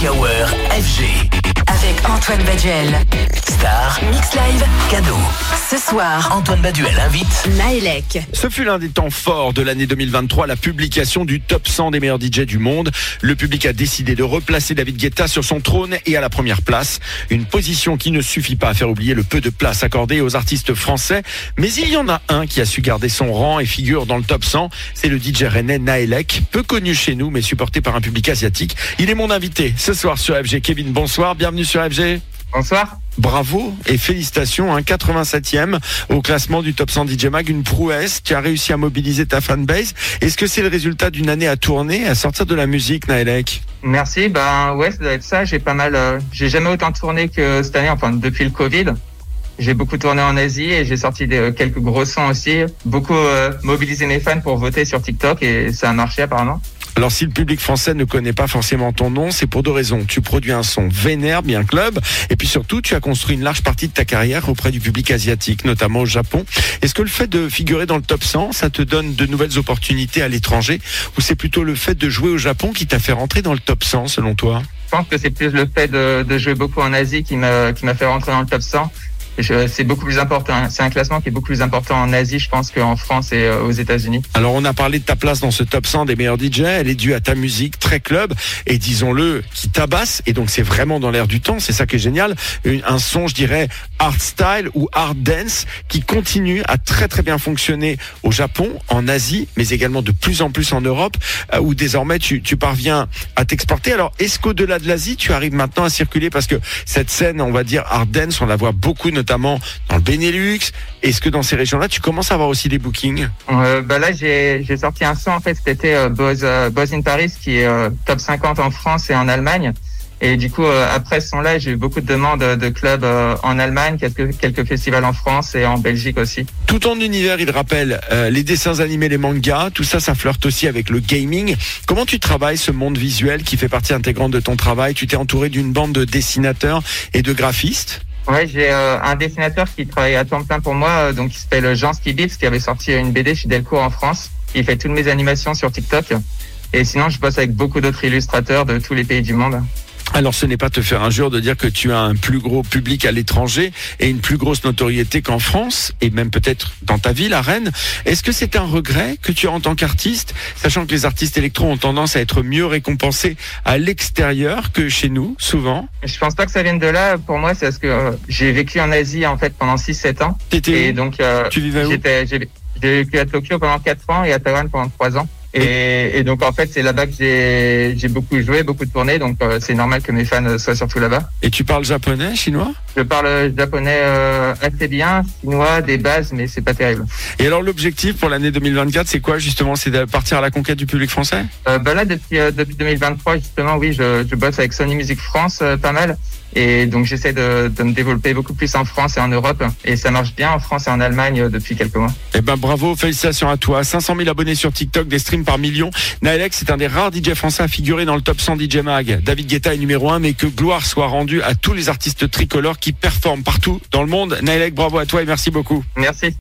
Happy Hour FG. Avec Antoine Baduel. Star, Mix Live. cadeau. Ce soir, Antoine Baduel invite Naelec. Ce fut l'un des temps forts de l'année 2023, la publication du top 100 des meilleurs DJ du monde. Le public a décidé de replacer David Guetta sur son trône et à la première place. Une position qui ne suffit pas à faire oublier le peu de place accordée aux artistes français. Mais il y en a un qui a su garder son rang et figure dans le top 100. C'est le DJ rennais Naelek, peu connu chez nous mais supporté par un public asiatique. Il est mon invité ce soir sur FG. Kevin, bonsoir, bienvenue sur FG. Bonsoir. Bravo et félicitations, un 87e au classement du Top 100 DJ Mag, une prouesse. Tu as réussi à mobiliser ta fanbase. Est-ce que c'est le résultat d'une année à tourner, à sortir de la musique, Naelek Merci. Ben ouais, ça doit être ça. J'ai pas mal. euh, j'ai jamais autant tourné que cette année. Enfin, depuis le Covid. J'ai beaucoup tourné en Asie et j'ai sorti des, quelques gros sons aussi. Beaucoup euh, mobilisé mes fans pour voter sur TikTok et ça a marché apparemment. Alors si le public français ne connaît pas forcément ton nom, c'est pour deux raisons. Tu produis un son vénère, bien club, et puis surtout tu as construit une large partie de ta carrière auprès du public asiatique, notamment au Japon. Est-ce que le fait de figurer dans le top 100, ça te donne de nouvelles opportunités à l'étranger, ou c'est plutôt le fait de jouer au Japon qui t'a fait rentrer dans le top 100 selon toi? Je pense que c'est plus le fait de, jouer beaucoup en Asie qui m'a qui m'a fait rentrer dans le top 100. C'est beaucoup plus important. C'est un classement qui est beaucoup plus important en Asie, je pense, qu'en France et euh, aux États-Unis. Alors on a parlé de ta place dans ce top 100 des meilleurs DJ, elle est due à ta musique très club et disons-le qui tabasse et donc c'est vraiment dans l'air du temps, c'est ça qui est génial, un son je dirais art style ou art dance qui continue à très très bien fonctionner au Japon, en Asie, mais également de plus en plus en Europe euh, où désormais tu, tu parviens à t'exporter. Alors est-ce qu'au-delà de l'Asie, tu arrives maintenant à circuler? Parce que cette scène, on va dire art dance, on la voit beaucoup notamment dans le Benelux. Est-ce que dans ces régions-là, tu commences à avoir aussi des bookings? Euh, bah là, j'ai sorti un son en fait été, euh, Buzz, euh, Buzz in Paris, qui est euh, top 50 en France et en Allemagne. Et du coup, après ce son-là, j'ai eu beaucoup de demandes de clubs en Allemagne, quelques, quelques festivals en France et en Belgique aussi. Tout ton univers, il rappelle les dessins animés, les mangas, tout ça, ça flirte aussi avec le gaming. Comment tu travailles ce monde visuel qui fait partie intégrante de ton travail? Tu t'es entouré d'une bande de dessinateurs et de graphistes? Ouais, j'ai euh, un dessinateur qui travaille à temps plein pour moi, euh, donc qui s'appelle Jean Skibitz, qui avait sorti une BD chez Delcourt en France. Il fait toutes mes animations sur TikTok. Et sinon, je bosse avec beaucoup d'autres illustrateurs de tous les pays du monde. Alors ce n'est pas te faire injure de dire que tu as un plus gros public à l'étranger et une plus grosse notoriété qu'en France et même peut-être dans ta ville, à Rennes. Est-ce que c'est un regret que tu as en tant qu'artiste, sachant que les artistes électro ont tendance à être mieux récompensés à l'extérieur que chez nous, souvent? Je pense pas que ça vienne de là. Pour moi, c'est parce que euh, j'ai vécu en Asie en fait pendant 6-7 ans. T'étais Et où? donc, euh, Tu vivais où? j'ai vécu à Tokyo pendant 4 ans et à Taïwan pendant 3 ans. Et, et donc, en fait, c'est là-bas que j'ai j'ai beaucoup joué, beaucoup tourné. Donc, euh, c'est normal que mes fans euh, soient surtout là-bas. Et tu parles japonais, chinois? Je parle japonais euh, assez bien, chinois, des bases, mais c'est pas terrible. Et alors l'objectif pour l'année 2024, c'est quoi justement? C'est de partir à la conquête du public français? Euh, bah là, depuis, euh, depuis 2023, justement, oui, je, je bosse avec Sony Music France euh, pas mal. Et donc, j'essaie de, de me développer beaucoup plus en France et en Europe. Et ça marche bien en France et en Allemagne euh, depuis quelques mois. Eh ben bravo, félicitations à toi. 500 000 abonnés sur TikTok, des streams par millions. Naelec, c'est un des rares DJ français à figurer dans le top 100 DJ Mag. David Guetta est numéro 1, mais que gloire soit rendue à tous les artistes tricolores qui performent partout dans le monde. Naelec, bravo à toi et merci beaucoup. Merci.